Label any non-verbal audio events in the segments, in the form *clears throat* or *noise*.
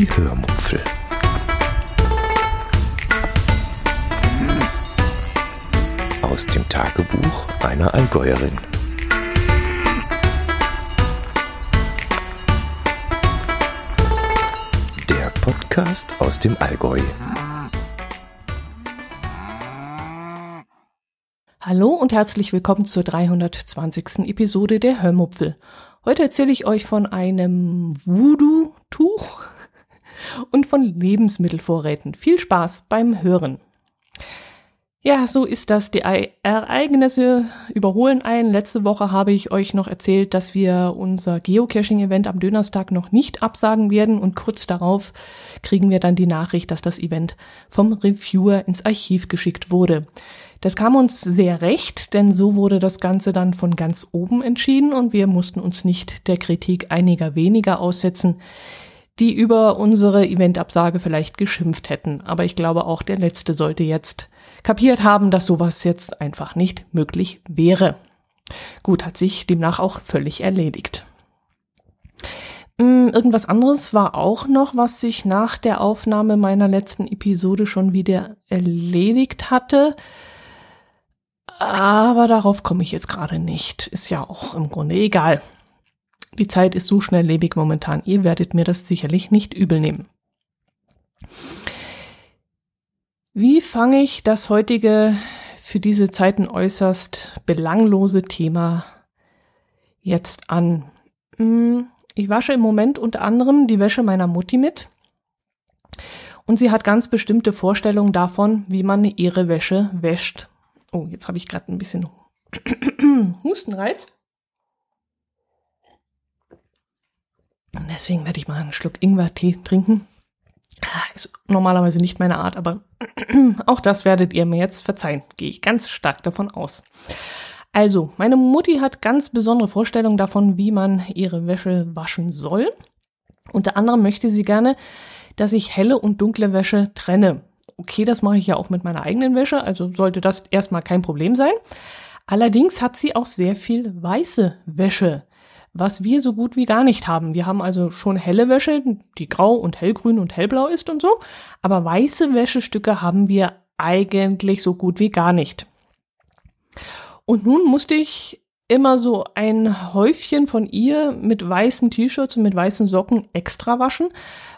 Die Hörmupfel. Aus dem Tagebuch einer Allgäuerin. Der Podcast aus dem Allgäu. Hallo und herzlich willkommen zur 320. Episode der Hörmupfel. Heute erzähle ich euch von einem Voodoo-Tuch und von Lebensmittelvorräten. Viel Spaß beim Hören. Ja, so ist das. Die Ereignisse überholen ein. Letzte Woche habe ich euch noch erzählt, dass wir unser Geocaching-Event am Dönerstag noch nicht absagen werden und kurz darauf kriegen wir dann die Nachricht, dass das Event vom Reviewer ins Archiv geschickt wurde. Das kam uns sehr recht, denn so wurde das Ganze dann von ganz oben entschieden und wir mussten uns nicht der Kritik einiger weniger aussetzen, die über unsere Eventabsage vielleicht geschimpft hätten. Aber ich glaube auch der Letzte sollte jetzt kapiert haben, dass sowas jetzt einfach nicht möglich wäre. Gut, hat sich demnach auch völlig erledigt. Hm, irgendwas anderes war auch noch, was sich nach der Aufnahme meiner letzten Episode schon wieder erledigt hatte. Aber darauf komme ich jetzt gerade nicht. Ist ja auch im Grunde egal. Die Zeit ist so schnelllebig momentan. Ihr werdet mir das sicherlich nicht übel nehmen. Wie fange ich das heutige, für diese Zeiten äußerst belanglose Thema jetzt an? Hm, ich wasche im Moment unter anderem die Wäsche meiner Mutti mit. Und sie hat ganz bestimmte Vorstellungen davon, wie man ihre Wäsche wäscht. Oh, jetzt habe ich gerade ein bisschen Hustenreiz. Und deswegen werde ich mal einen Schluck Ingwertee trinken. Ah, ist normalerweise nicht meine Art, aber *clears throat* auch das werdet ihr mir jetzt verzeihen. Gehe ich ganz stark davon aus. Also, meine Mutti hat ganz besondere Vorstellungen davon, wie man ihre Wäsche waschen soll. Unter anderem möchte sie gerne, dass ich helle und dunkle Wäsche trenne okay, das mache ich ja auch mit meiner eigenen Wäsche, also sollte das erstmal kein Problem sein. Allerdings hat sie auch sehr viel weiße Wäsche, was wir so gut wie gar nicht haben. Wir haben also schon helle Wäsche, die grau und hellgrün und hellblau ist und so, aber weiße Wäschestücke haben wir eigentlich so gut wie gar nicht. Und nun musste ich immer so ein Häufchen von ihr mit weißen T-Shirts und mit weißen Socken extra waschen,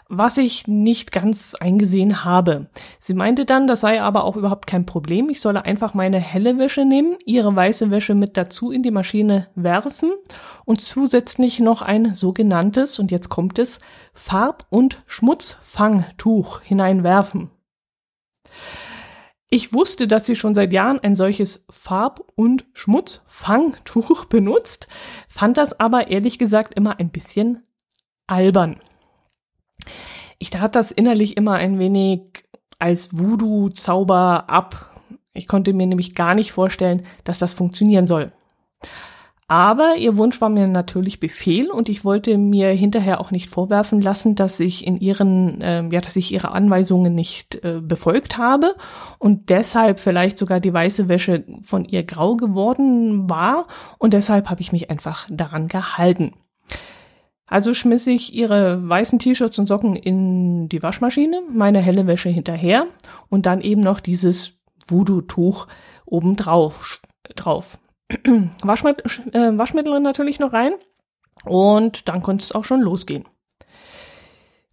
was ich nicht ganz eingesehen habe. Sie meinte dann, das sei aber auch überhaupt kein Problem. Ich solle einfach meine helle Wäsche nehmen, ihre weiße Wäsche mit dazu in die Maschine werfen und zusätzlich noch ein sogenanntes, und jetzt kommt es, Farb- und Schmutzfangtuch hineinwerfen. Ich wusste, dass sie schon seit Jahren ein solches Farb- und Schmutzfangtuch *laughs* benutzt, fand das aber ehrlich gesagt immer ein bisschen albern. Ich tat das innerlich immer ein wenig als Voodoo-Zauber ab. Ich konnte mir nämlich gar nicht vorstellen, dass das funktionieren soll. Aber ihr Wunsch war mir natürlich Befehl und ich wollte mir hinterher auch nicht vorwerfen lassen, dass ich in ihren, äh, ja, dass ich ihre Anweisungen nicht äh, befolgt habe und deshalb vielleicht sogar die weiße Wäsche von ihr grau geworden war und deshalb habe ich mich einfach daran gehalten. Also schmiss ich ihre weißen T-Shirts und Socken in die Waschmaschine, meine helle Wäsche hinterher und dann eben noch dieses Voodoo-Tuch obendrauf drauf. *clears throat* Waschmittel, äh, Waschmittel natürlich noch rein und dann konnte es auch schon losgehen.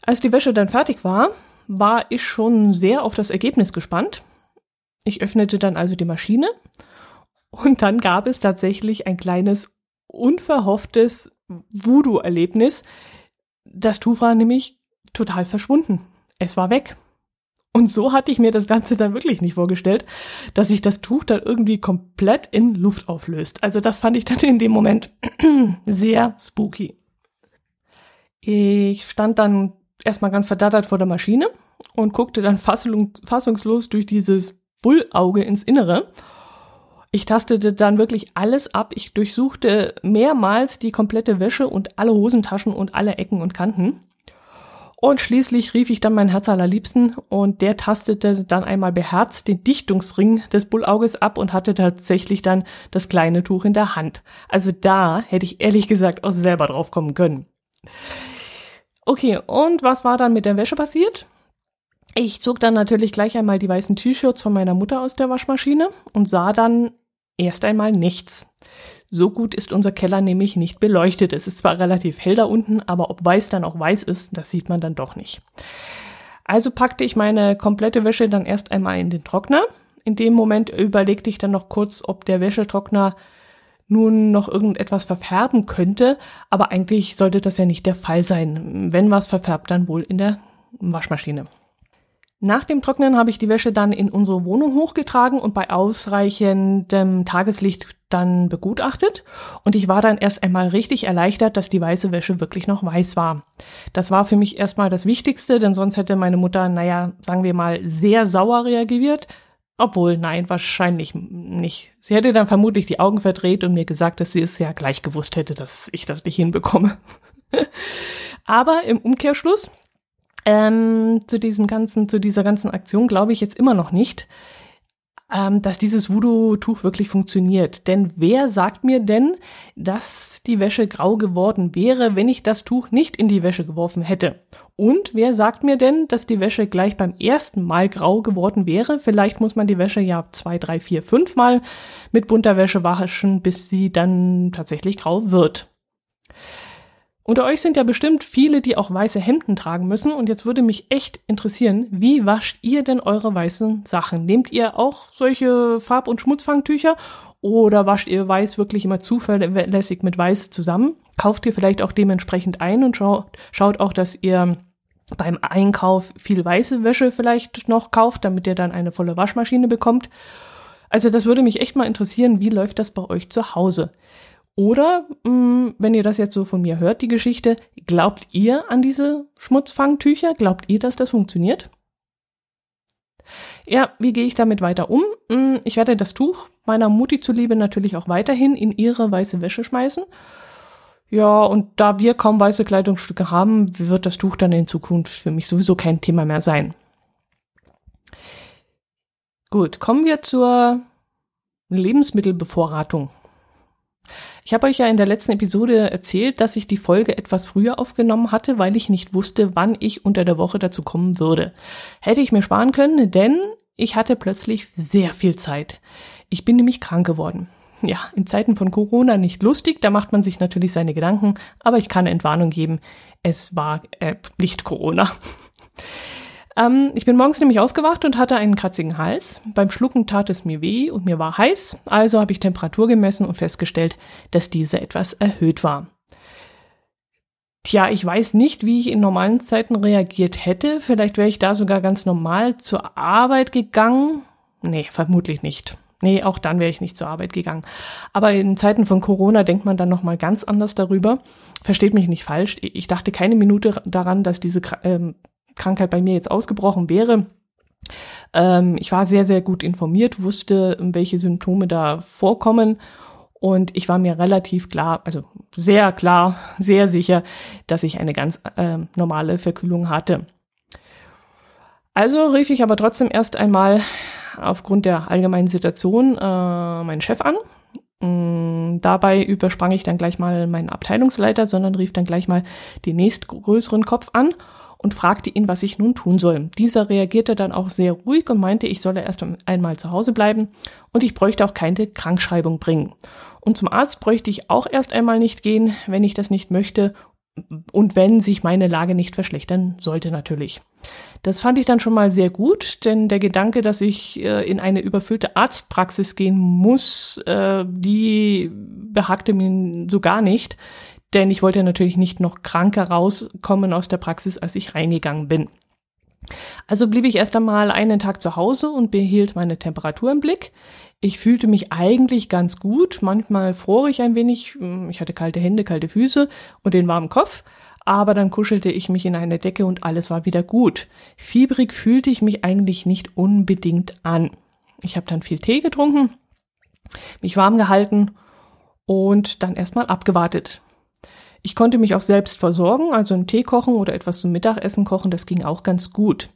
Als die Wäsche dann fertig war, war ich schon sehr auf das Ergebnis gespannt. Ich öffnete dann also die Maschine und dann gab es tatsächlich ein kleines unverhofftes Voodoo-Erlebnis. Das Tuch war nämlich total verschwunden. Es war weg. Und so hatte ich mir das Ganze dann wirklich nicht vorgestellt, dass sich das Tuch dann irgendwie komplett in Luft auflöst. Also das fand ich dann in dem Moment *clears throat* sehr spooky. Ich stand dann erstmal ganz verdattert vor der Maschine und guckte dann fassungslos durch dieses Bullauge ins Innere. Ich tastete dann wirklich alles ab. Ich durchsuchte mehrmals die komplette Wäsche und alle Hosentaschen und alle Ecken und Kanten. Und schließlich rief ich dann mein Herz allerliebsten und der tastete dann einmal beherzt den Dichtungsring des Bullauges ab und hatte tatsächlich dann das kleine Tuch in der Hand. Also da hätte ich ehrlich gesagt auch selber drauf kommen können. Okay, und was war dann mit der Wäsche passiert? Ich zog dann natürlich gleich einmal die weißen T-Shirts von meiner Mutter aus der Waschmaschine und sah dann erst einmal nichts. So gut ist unser Keller nämlich nicht beleuchtet. Es ist zwar relativ hell da unten, aber ob weiß dann auch weiß ist, das sieht man dann doch nicht. Also packte ich meine komplette Wäsche dann erst einmal in den Trockner. In dem Moment überlegte ich dann noch kurz, ob der Wäschetrockner nun noch irgendetwas verfärben könnte, aber eigentlich sollte das ja nicht der Fall sein. Wenn was verfärbt, dann wohl in der Waschmaschine. Nach dem Trocknen habe ich die Wäsche dann in unsere Wohnung hochgetragen und bei ausreichendem Tageslicht dann begutachtet. Und ich war dann erst einmal richtig erleichtert, dass die weiße Wäsche wirklich noch weiß war. Das war für mich erstmal das Wichtigste, denn sonst hätte meine Mutter, naja, sagen wir mal, sehr sauer reagiert. Obwohl, nein, wahrscheinlich nicht. Sie hätte dann vermutlich die Augen verdreht und mir gesagt, dass sie es ja gleich gewusst hätte, dass ich das nicht hinbekomme. *laughs* Aber im Umkehrschluss ähm, zu diesem ganzen, zu dieser ganzen Aktion glaube ich jetzt immer noch nicht, ähm, dass dieses Voodoo-Tuch wirklich funktioniert. Denn wer sagt mir denn, dass die Wäsche grau geworden wäre, wenn ich das Tuch nicht in die Wäsche geworfen hätte? Und wer sagt mir denn, dass die Wäsche gleich beim ersten Mal grau geworden wäre? Vielleicht muss man die Wäsche ja zwei, drei, vier, fünf Mal mit bunter Wäsche waschen, bis sie dann tatsächlich grau wird. Unter euch sind ja bestimmt viele, die auch weiße Hemden tragen müssen. Und jetzt würde mich echt interessieren, wie wascht ihr denn eure weißen Sachen? Nehmt ihr auch solche Farb- und Schmutzfangtücher oder wascht ihr weiß wirklich immer zuverlässig mit weiß zusammen? Kauft ihr vielleicht auch dementsprechend ein und schaut, schaut auch, dass ihr beim Einkauf viel weiße Wäsche vielleicht noch kauft, damit ihr dann eine volle Waschmaschine bekommt. Also das würde mich echt mal interessieren, wie läuft das bei euch zu Hause? Oder, mh, mm, wenn ihr das jetzt so von mir hört, die Geschichte, glaubt ihr an diese Schmutzfangtücher? Glaubt ihr, dass das funktioniert? Ja, wie gehe ich damit weiter um? Mm, ich werde das Tuch meiner Mutti zuliebe natürlich auch weiterhin in ihre weiße Wäsche schmeißen. Ja, und da wir kaum weiße Kleidungsstücke haben, wird das Tuch dann in Zukunft für mich sowieso kein Thema mehr sein. Gut, kommen wir zur Lebensmittelbevorratung. Ich habe euch ja in der letzten Episode erzählt, dass ich die Folge etwas früher aufgenommen hatte, weil ich nicht wusste, wann ich unter der Woche dazu kommen würde. Hätte ich mir sparen können, denn ich hatte plötzlich sehr viel Zeit. Ich bin nämlich krank geworden. Ja, in Zeiten von Corona nicht lustig, da macht man sich natürlich seine Gedanken, aber ich kann Entwarnung geben, es war äh, nicht Corona. Ähm, ich bin morgens nämlich aufgewacht und hatte einen kratzigen Hals. Beim Schlucken tat es mir weh und mir war heiß, also habe ich Temperatur gemessen und festgestellt, dass diese etwas erhöht war. Tja, ich weiß nicht, wie ich in normalen Zeiten reagiert hätte. Vielleicht wäre ich da sogar ganz normal zur Arbeit gegangen. Nee, vermutlich nicht. Nee, auch dann wäre ich nicht zur Arbeit gegangen. Aber in Zeiten von Corona denkt man dann nochmal ganz anders darüber. Versteht mich nicht falsch. Ich dachte keine Minute daran, dass diese ähm, Krankheit bei mir jetzt ausgebrochen wäre. Ähm, ich war sehr, sehr gut informiert, wusste, welche Symptome da vorkommen. Und ich war mir relativ klar, also sehr klar, *laughs* sehr sicher, dass ich eine ganz äh, normale Verkühlung hatte. Also rief ich aber trotzdem erst einmal aufgrund der allgemeinen Situation äh, meinen Chef an. Mm, dabei übersprang ich dann gleich mal meinen Abteilungsleiter, sondern rief dann gleich mal den nächstgrößeren Kopf an und fragte ihn, was ich nun tun soll. Dieser reagierte dann auch sehr ruhig und meinte, ich solle erst einmal zu Hause bleiben und ich bräuchte auch keine Krankschreibung bringen. Und zum Arzt bräuchte ich auch erst einmal nicht gehen, wenn ich das nicht möchte und wenn sich meine Lage nicht verschlechtern sollte natürlich. Das fand ich dann schon mal sehr gut, denn der Gedanke, dass ich äh, in eine überfüllte Arztpraxis gehen muss, äh, die behagte mir so gar nicht denn ich wollte natürlich nicht noch kranker rauskommen aus der Praxis, als ich reingegangen bin. Also blieb ich erst einmal einen Tag zu Hause und behielt meine Temperatur im Blick. Ich fühlte mich eigentlich ganz gut. Manchmal fror ich ein wenig. Ich hatte kalte Hände, kalte Füße und den warmen Kopf. Aber dann kuschelte ich mich in eine Decke und alles war wieder gut. Fiebrig fühlte ich mich eigentlich nicht unbedingt an. Ich habe dann viel Tee getrunken, mich warm gehalten und dann erstmal abgewartet. Ich konnte mich auch selbst versorgen, also einen Tee kochen oder etwas zum Mittagessen kochen, das ging auch ganz gut.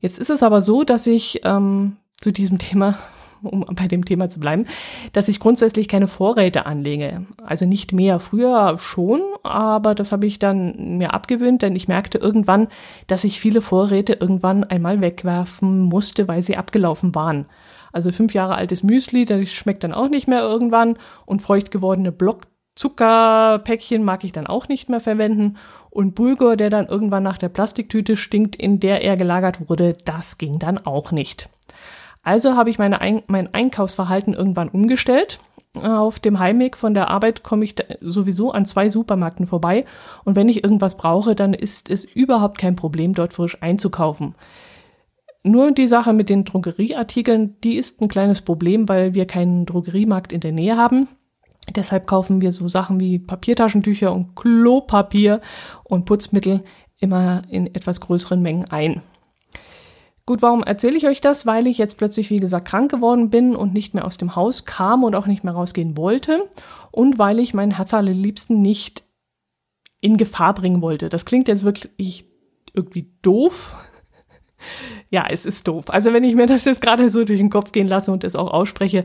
Jetzt ist es aber so, dass ich ähm, zu diesem *laughs* Thema um bei dem Thema zu bleiben, dass ich grundsätzlich keine Vorräte anlege. Also nicht mehr. Früher schon, aber das habe ich dann mir abgewöhnt, denn ich merkte irgendwann, dass ich viele Vorräte irgendwann einmal wegwerfen musste, weil sie abgelaufen waren. Also fünf Jahre altes Müsli, das schmeckt dann auch nicht mehr irgendwann und feucht gewordene Blockzuckerpäckchen mag ich dann auch nicht mehr verwenden und Bulgur, der dann irgendwann nach der Plastiktüte stinkt, in der er gelagert wurde, das ging dann auch nicht. Also habe ich meine Ein mein Einkaufsverhalten irgendwann umgestellt. Auf dem Heimweg von der Arbeit komme ich sowieso an zwei Supermärkten vorbei und wenn ich irgendwas brauche, dann ist es überhaupt kein Problem, dort frisch einzukaufen. Nur die Sache mit den Drogerieartikeln, die ist ein kleines Problem, weil wir keinen Drogeriemarkt in der Nähe haben. Deshalb kaufen wir so Sachen wie Papiertaschentücher und Klopapier und Putzmittel immer in etwas größeren Mengen ein. Gut, warum erzähle ich euch das? Weil ich jetzt plötzlich, wie gesagt, krank geworden bin und nicht mehr aus dem Haus kam und auch nicht mehr rausgehen wollte und weil ich meinen Herz allerliebsten nicht in Gefahr bringen wollte. Das klingt jetzt wirklich irgendwie doof. *laughs* ja, es ist doof. Also wenn ich mir das jetzt gerade so durch den Kopf gehen lasse und es auch ausspreche,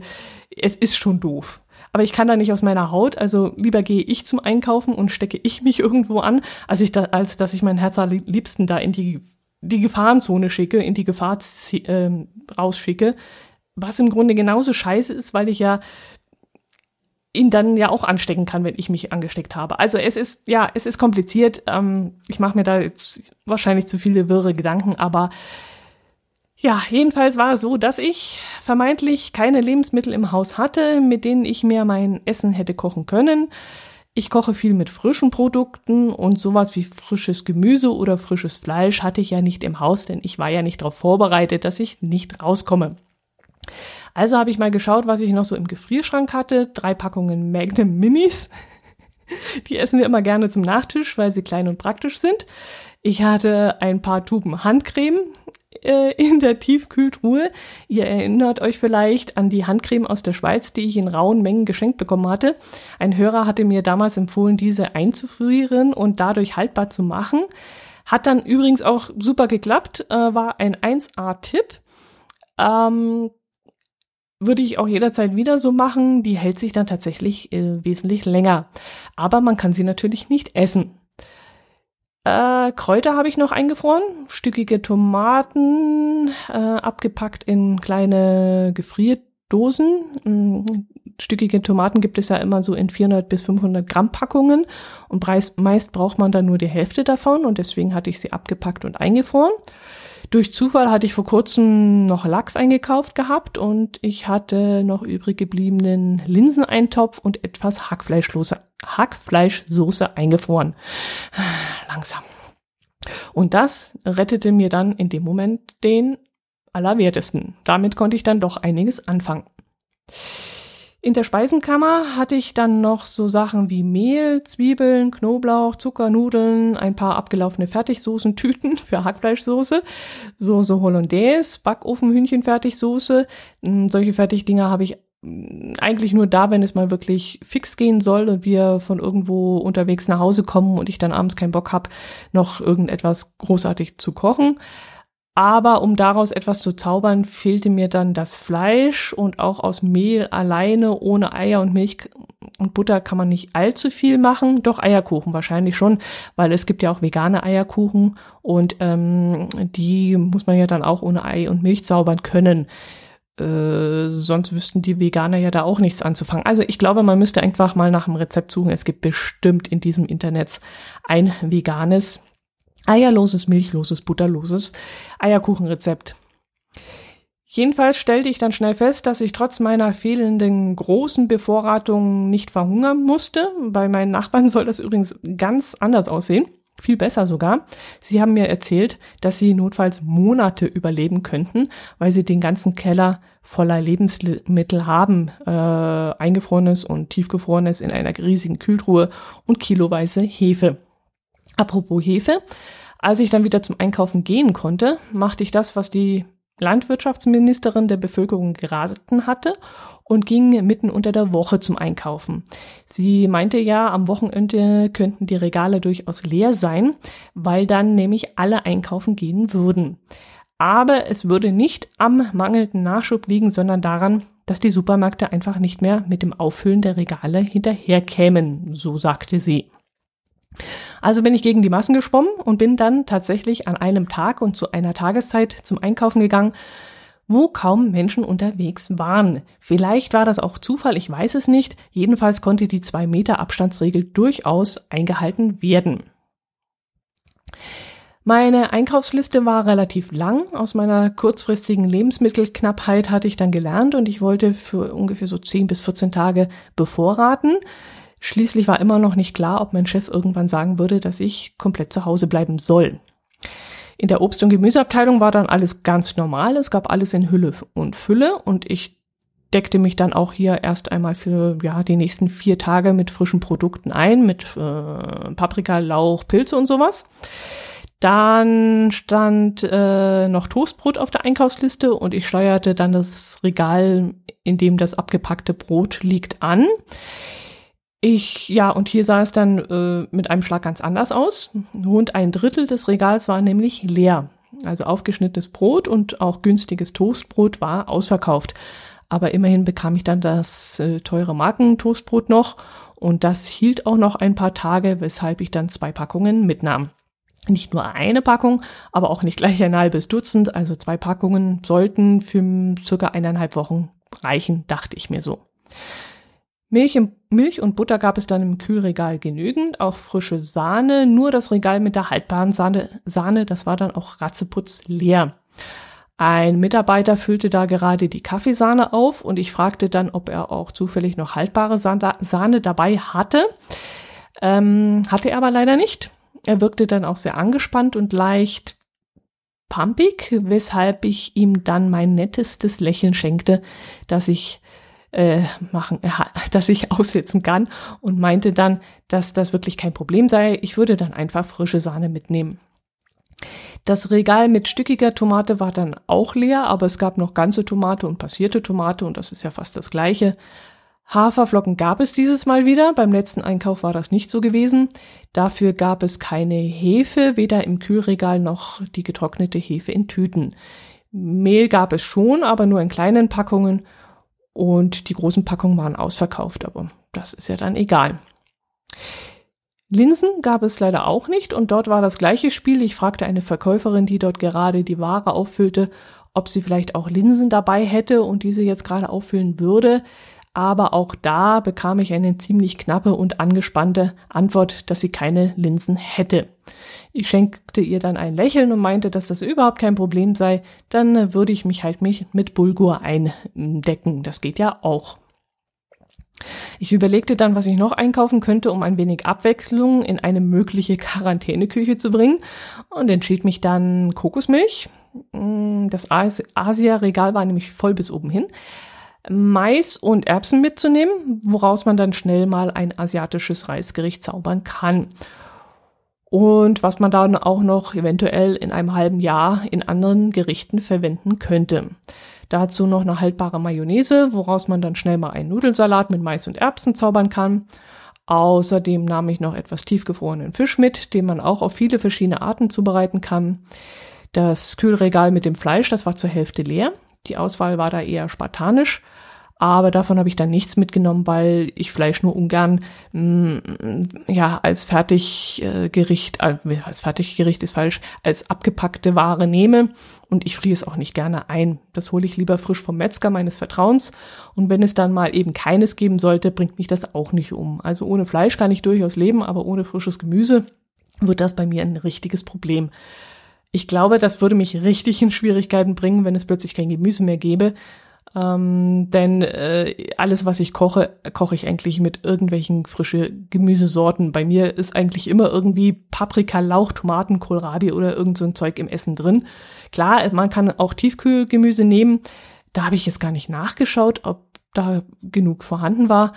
es ist schon doof aber ich kann da nicht aus meiner Haut, also lieber gehe ich zum Einkaufen und stecke ich mich *laughs* irgendwo an, als, ich da, als dass ich mein Herz liebsten da in die, die Gefahrenzone schicke, in die Gefahr äh, rausschicke, was im Grunde genauso scheiße ist, weil ich ja ihn dann ja auch anstecken kann, wenn ich mich angesteckt habe. Also es ist, ja, es ist kompliziert. Ähm, ich mache mir da jetzt wahrscheinlich zu viele wirre Gedanken, aber ja, jedenfalls war es so, dass ich vermeintlich keine Lebensmittel im Haus hatte, mit denen ich mir mein Essen hätte kochen können. Ich koche viel mit frischen Produkten und sowas wie frisches Gemüse oder frisches Fleisch hatte ich ja nicht im Haus, denn ich war ja nicht darauf vorbereitet, dass ich nicht rauskomme. Also habe ich mal geschaut, was ich noch so im Gefrierschrank hatte. Drei Packungen Magnum Minis. Die essen wir immer gerne zum Nachtisch, weil sie klein und praktisch sind. Ich hatte ein paar Tuben Handcreme äh, in der Tiefkühltruhe. Ihr erinnert euch vielleicht an die Handcreme aus der Schweiz, die ich in rauen Mengen geschenkt bekommen hatte. Ein Hörer hatte mir damals empfohlen, diese einzufrieren und dadurch haltbar zu machen. Hat dann übrigens auch super geklappt, äh, war ein 1A-Tipp. Ähm, würde ich auch jederzeit wieder so machen. Die hält sich dann tatsächlich äh, wesentlich länger. Aber man kann sie natürlich nicht essen. Äh, Kräuter habe ich noch eingefroren, stückige Tomaten, äh, abgepackt in kleine Gefrierdosen. Mhm. Stückige Tomaten gibt es ja immer so in 400 bis 500 Gramm Packungen und meist braucht man dann nur die Hälfte davon und deswegen hatte ich sie abgepackt und eingefroren. Durch Zufall hatte ich vor kurzem noch Lachs eingekauft gehabt und ich hatte noch übrig gebliebenen Linseneintopf und etwas Hackfleischsoße, Hackfleischsoße eingefroren. *sighs* Langsam. Und das rettete mir dann in dem Moment den Allerwertesten. Damit konnte ich dann doch einiges anfangen. In der Speisenkammer hatte ich dann noch so Sachen wie Mehl, Zwiebeln, Knoblauch, Zuckernudeln, ein paar abgelaufene Fertigsoßentüten *laughs* für Hackfleischsoße, Soße Hollandaise, Backofenhühnchenfertigsoße. Hm, solche Fertigdinger habe ich eigentlich nur da, wenn es mal wirklich fix gehen soll und wir von irgendwo unterwegs nach Hause kommen und ich dann abends keinen Bock habe, noch irgendetwas großartig zu kochen. Aber um daraus etwas zu zaubern, fehlte mir dann das Fleisch und auch aus Mehl alleine, ohne Eier und Milch und Butter kann man nicht allzu viel machen. Doch Eierkuchen wahrscheinlich schon, weil es gibt ja auch vegane Eierkuchen und ähm, die muss man ja dann auch ohne Ei und Milch zaubern können. Äh, sonst wüssten die Veganer ja da auch nichts anzufangen. Also ich glaube, man müsste einfach mal nach einem Rezept suchen. Es gibt bestimmt in diesem Internet ein veganes Eierloses, milchloses, butterloses Eierkuchenrezept. Jedenfalls stellte ich dann schnell fest, dass ich trotz meiner fehlenden großen Bevorratung nicht verhungern musste. Bei meinen Nachbarn *laughs* soll das übrigens ganz anders aussehen. Viel besser sogar. Sie haben mir erzählt, dass sie notfalls Monate überleben könnten, weil sie den ganzen Keller voller Lebensmittel haben, äh, eingefrorenes und tiefgefrorenes in einer riesigen Kühltruhe und kiloweise Hefe. Apropos Hefe, als ich dann wieder zum Einkaufen gehen konnte, machte ich das, was die Landwirtschaftsministerin der Bevölkerung geraten hatte und ging mitten unter der Woche zum Einkaufen. Sie meinte ja, am Wochenende könnten die Regale durchaus leer sein, weil dann nämlich alle einkaufen gehen würden. Aber es würde nicht am mangelnden Nachschub liegen, sondern daran, dass die Supermärkte einfach nicht mehr mit dem Auffüllen der Regale hinterherkämen, so sagte sie. Also bin ich gegen die Massen geschwommen und bin dann tatsächlich an einem Tag und zu einer Tageszeit zum Einkaufen gegangen, wo kaum Menschen unterwegs waren. Vielleicht war das auch Zufall, ich weiß es nicht. Jedenfalls konnte die zwei Meter Abstandsregel durchaus eingehalten werden. Meine Einkaufsliste war relativ lang. Aus meiner kurzfristigen Lebensmittelknappheit hatte ich dann gelernt und ich wollte für ungefähr so 10 bis 14 Tage bevorraten. Schließlich war immer noch nicht klar, ob mein Chef irgendwann sagen würde, dass ich komplett zu Hause bleiben soll. In der Obst- und Gemüseabteilung war dann alles ganz normal. Es gab alles in Hülle und Fülle und ich deckte mich dann auch hier erst einmal für ja die nächsten vier Tage mit frischen Produkten ein, mit äh, Paprika, Lauch, Pilze und sowas. Dann stand äh, noch Toastbrot auf der Einkaufsliste und ich steuerte dann das Regal, in dem das abgepackte Brot liegt, an. Ich, ja, und hier sah es dann äh, mit einem Schlag ganz anders aus. Rund ein Drittel des Regals war nämlich leer. Also aufgeschnittenes Brot und auch günstiges Toastbrot war ausverkauft. Aber immerhin bekam ich dann das äh, teure Markentoastbrot noch und das hielt auch noch ein paar Tage, weshalb ich dann zwei Packungen mitnahm. Nicht nur eine Packung, aber auch nicht gleich ein halbes Dutzend. Also zwei Packungen sollten für circa eineinhalb Wochen reichen, dachte ich mir so. Milch, Milch und Butter gab es dann im Kühlregal genügend, auch frische Sahne, nur das Regal mit der haltbaren Sahne, Sahne das war dann auch ratzeputz leer. Ein Mitarbeiter füllte da gerade die Kaffeesahne auf und ich fragte dann, ob er auch zufällig noch haltbare Sahne dabei hatte. Ähm, hatte er aber leider nicht. Er wirkte dann auch sehr angespannt und leicht pumpig, weshalb ich ihm dann mein nettestes Lächeln schenkte, das ich äh, machen, äh, dass ich *laughs* aussetzen kann und meinte dann, dass das wirklich kein Problem sei. Ich würde dann einfach frische Sahne mitnehmen. Das Regal mit stückiger Tomate war dann auch leer, aber es gab noch ganze Tomate und passierte Tomate und das ist ja fast das gleiche. Haferflocken gab es dieses Mal wieder. Beim letzten Einkauf war das nicht so gewesen. Dafür gab es keine Hefe, weder im Kühlregal noch die getrocknete Hefe in Tüten. Mehl gab es schon, aber nur in kleinen Packungen und die großen Packungen waren ausverkauft, aber das ist ja dann egal. Linsen gab es leider auch nicht und dort war das gleiche Spiel. Ich fragte eine Verkäuferin, die dort gerade die Ware auffüllte, ob sie vielleicht auch Linsen dabei hätte und diese jetzt gerade auffüllen würde aber auch da bekam ich eine ziemlich knappe und angespannte Antwort, dass sie keine Linsen hätte. Ich schenkte ihr dann ein Lächeln und meinte, dass das überhaupt kein Problem sei, dann würde ich mich halt mich mit Bulgur eindecken. Das geht ja auch. Ich überlegte dann, was ich noch einkaufen könnte, um ein wenig Abwechslung in eine mögliche Quarantäneküche zu bringen und entschied mich dann Kokosmilch. Das Asia-Regal war nämlich voll bis oben hin. Mais und Erbsen mitzunehmen, woraus man dann schnell mal ein asiatisches Reisgericht zaubern kann. Und was man dann auch noch eventuell in einem halben Jahr in anderen Gerichten verwenden könnte. Dazu noch eine haltbare Mayonnaise, woraus man dann schnell mal einen Nudelsalat mit Mais und Erbsen zaubern kann. Außerdem nahm ich noch etwas tiefgefrorenen Fisch mit, den man auch auf viele verschiedene Arten zubereiten kann. Das Kühlregal mit dem Fleisch, das war zur Hälfte leer. Die Auswahl war da eher spartanisch. Aber davon habe ich dann nichts mitgenommen, weil ich Fleisch nur ungern mh, mm, ja als Fertiggericht, äh, als Fertiggericht ist falsch, als abgepackte Ware nehme und ich friere es auch nicht gerne ein. Das hole ich lieber frisch vom Metzger meines Vertrauens und wenn es dann mal eben keines geben sollte, bringt mich das auch nicht um. Also ohne Fleisch kann ich durchaus leben, aber ohne frisches Gemüse wird das bei mir ein richtiges Problem. Ich glaube, das würde mich richtig in Schwierigkeiten bringen, wenn es plötzlich kein Gemüse mehr gäbe ähm, denn äh, alles, was ich koche, koche ich eigentlich mit irgendwelchen frische Gemüsesorten. Bei mir ist eigentlich immer irgendwie Paprika, Lauch, Tomaten, Kohlrabi oder irgend so ein Zeug im Essen drin. Klar, man kann auch Tiefkühlgemüse nehmen. Da habe ich jetzt gar nicht nachgeschaut, ob da genug vorhanden war.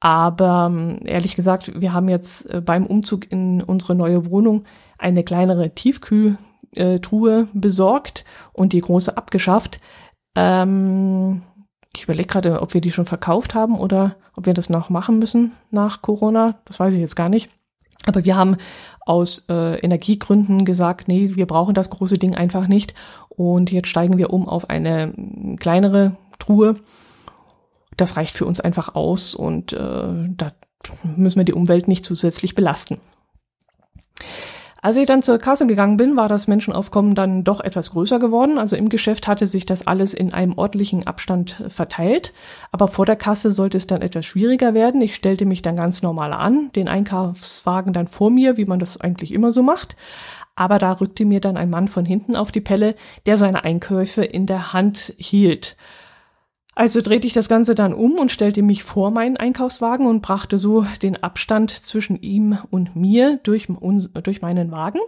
Aber ähm, ehrlich gesagt, wir haben jetzt äh, beim Umzug in unsere neue Wohnung eine kleinere Tiefkühltruhe besorgt und die große abgeschafft. Ähm, ich überlege gerade, ob wir die schon verkauft haben oder ob wir das noch machen müssen nach Corona. Das weiß ich jetzt gar nicht. Aber wir haben aus äh, Energiegründen gesagt, nee, wir brauchen das große Ding einfach nicht. Und jetzt steigen wir um auf eine kleinere Truhe. Das reicht für uns einfach aus und äh, da müssen wir die Umwelt nicht zusätzlich belasten. Als ich dann zur Kasse gegangen bin, war das Menschenaufkommen dann doch etwas größer geworden. Also im Geschäft hatte sich das alles in einem ordentlichen Abstand verteilt. Aber vor der Kasse sollte es dann etwas schwieriger werden. Ich stellte mich dann ganz normal an, den Einkaufswagen dann vor mir, wie man das eigentlich immer so macht. Aber da rückte mir dann ein Mann von hinten auf die Pelle, der seine Einkäufe in der Hand hielt. Also drehte ich das Ganze dann um und stellte mich vor meinen Einkaufswagen und brachte so den Abstand zwischen ihm und mir durch, durch meinen Wagen.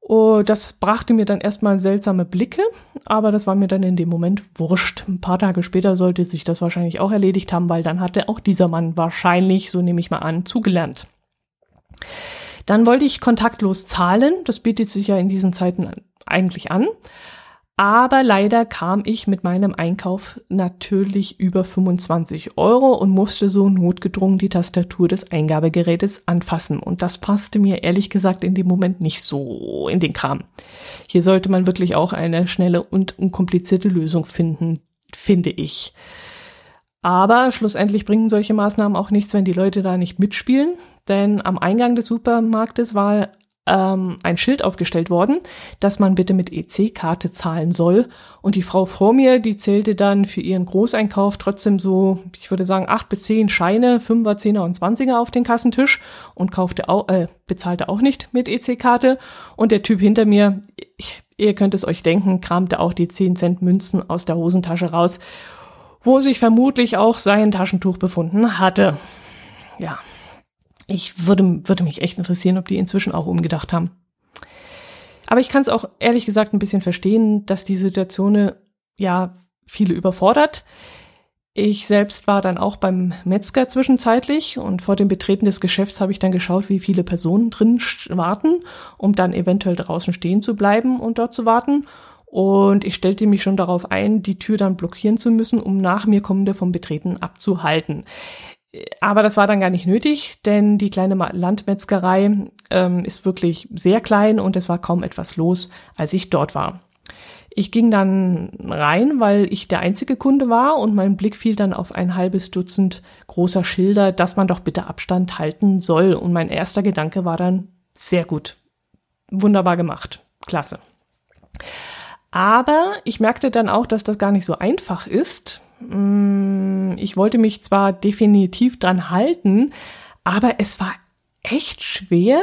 Oh, das brachte mir dann erstmal seltsame Blicke, aber das war mir dann in dem Moment wurscht. Ein paar Tage später sollte sich das wahrscheinlich auch erledigt haben, weil dann hatte auch dieser Mann wahrscheinlich, so nehme ich mal an, zugelernt. Dann wollte ich kontaktlos zahlen. Das bietet sich ja in diesen Zeiten eigentlich an. Aber leider kam ich mit meinem Einkauf natürlich über 25 Euro und musste so notgedrungen die Tastatur des Eingabegerätes anfassen. Und das passte mir ehrlich gesagt in dem Moment nicht so in den Kram. Hier sollte man wirklich auch eine schnelle und unkomplizierte Lösung finden, finde ich. Aber schlussendlich bringen solche Maßnahmen auch nichts, wenn die Leute da nicht mitspielen. Denn am Eingang des Supermarktes war ähm, ein Schild aufgestellt worden, dass man bitte mit EC-Karte zahlen soll. Und die Frau vor mir, die zählte dann für ihren Großeinkauf trotzdem so, ich würde sagen, acht bis zehn Scheine, Fünfer, Zehner und Zwanziger auf den Kassentisch und kaufte auch, äh, bezahlte auch nicht mit EC-Karte. Und der Typ hinter mir, ich, ihr könnt es euch denken, kramte auch die 10 Cent Münzen aus der Hosentasche raus, wo sich vermutlich auch sein Taschentuch befunden hatte. Ja, ich würde, würde mich echt interessieren, ob die inzwischen auch umgedacht haben. Aber ich kann es auch ehrlich gesagt ein bisschen verstehen, dass die Situation ja viele überfordert. Ich selbst war dann auch beim Metzger zwischenzeitlich und vor dem Betreten des Geschäfts habe ich dann geschaut, wie viele Personen drin warten, um dann eventuell draußen stehen zu bleiben und dort zu warten. Und ich stellte mich schon darauf ein, die Tür dann blockieren zu müssen, um nach mir kommende vom Betreten abzuhalten. Aber das war dann gar nicht nötig, denn die kleine Landmetzgerei ähm, ist wirklich sehr klein und es war kaum etwas los, als ich dort war. Ich ging dann rein, weil ich der einzige Kunde war und mein Blick fiel dann auf ein halbes Dutzend großer Schilder, dass man doch bitte Abstand halten soll. Und mein erster Gedanke war dann sehr gut. Wunderbar gemacht. Klasse. Aber ich merkte dann auch, dass das gar nicht so einfach ist, ich wollte mich zwar definitiv dran halten, aber es war echt schwer,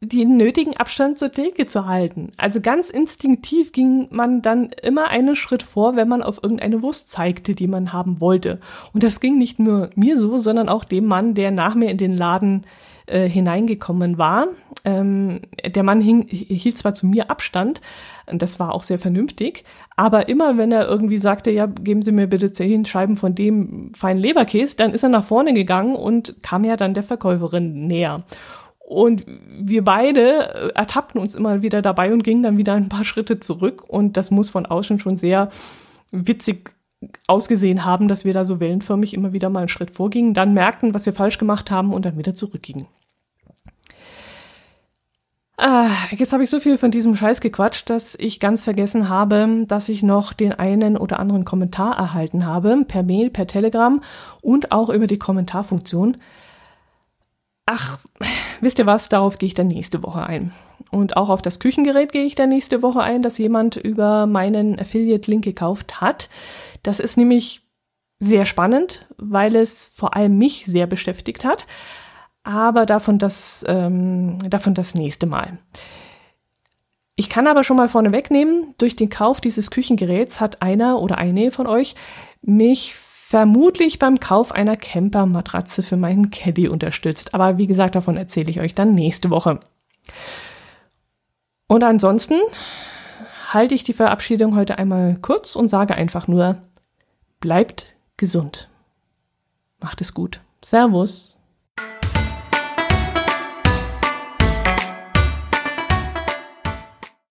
den nötigen Abstand zur Theke zu halten. Also ganz instinktiv ging man dann immer einen Schritt vor, wenn man auf irgendeine Wurst zeigte, die man haben wollte. Und das ging nicht nur mir so, sondern auch dem Mann, der nach mir in den Laden äh, hineingekommen war. Ähm, der Mann hing, hielt zwar zu mir Abstand, das war auch sehr vernünftig, aber immer wenn er irgendwie sagte, ja, geben Sie mir bitte zehn Scheiben von dem feinen Leberkäse, dann ist er nach vorne gegangen und kam ja dann der Verkäuferin näher. Und wir beide äh, ertappten uns immer wieder dabei und gingen dann wieder ein paar Schritte zurück. Und das muss von außen schon sehr witzig ausgesehen haben, dass wir da so wellenförmig immer wieder mal einen Schritt vorgingen, dann merkten, was wir falsch gemacht haben und dann wieder zurückgingen. Ah, jetzt habe ich so viel von diesem Scheiß gequatscht, dass ich ganz vergessen habe, dass ich noch den einen oder anderen Kommentar erhalten habe, per Mail, per Telegram und auch über die Kommentarfunktion. Ach, wisst ihr was, darauf gehe ich dann nächste Woche ein. Und auch auf das Küchengerät gehe ich dann nächste Woche ein, das jemand über meinen Affiliate-Link gekauft hat. Das ist nämlich sehr spannend, weil es vor allem mich sehr beschäftigt hat aber davon das, ähm, davon das nächste Mal. Ich kann aber schon mal vorne wegnehmen, durch den Kauf dieses Küchengeräts hat einer oder eine von euch mich vermutlich beim Kauf einer Campermatratze für meinen Caddy unterstützt. Aber wie gesagt, davon erzähle ich euch dann nächste Woche. Und ansonsten halte ich die Verabschiedung heute einmal kurz und sage einfach nur, bleibt gesund. Macht es gut. Servus.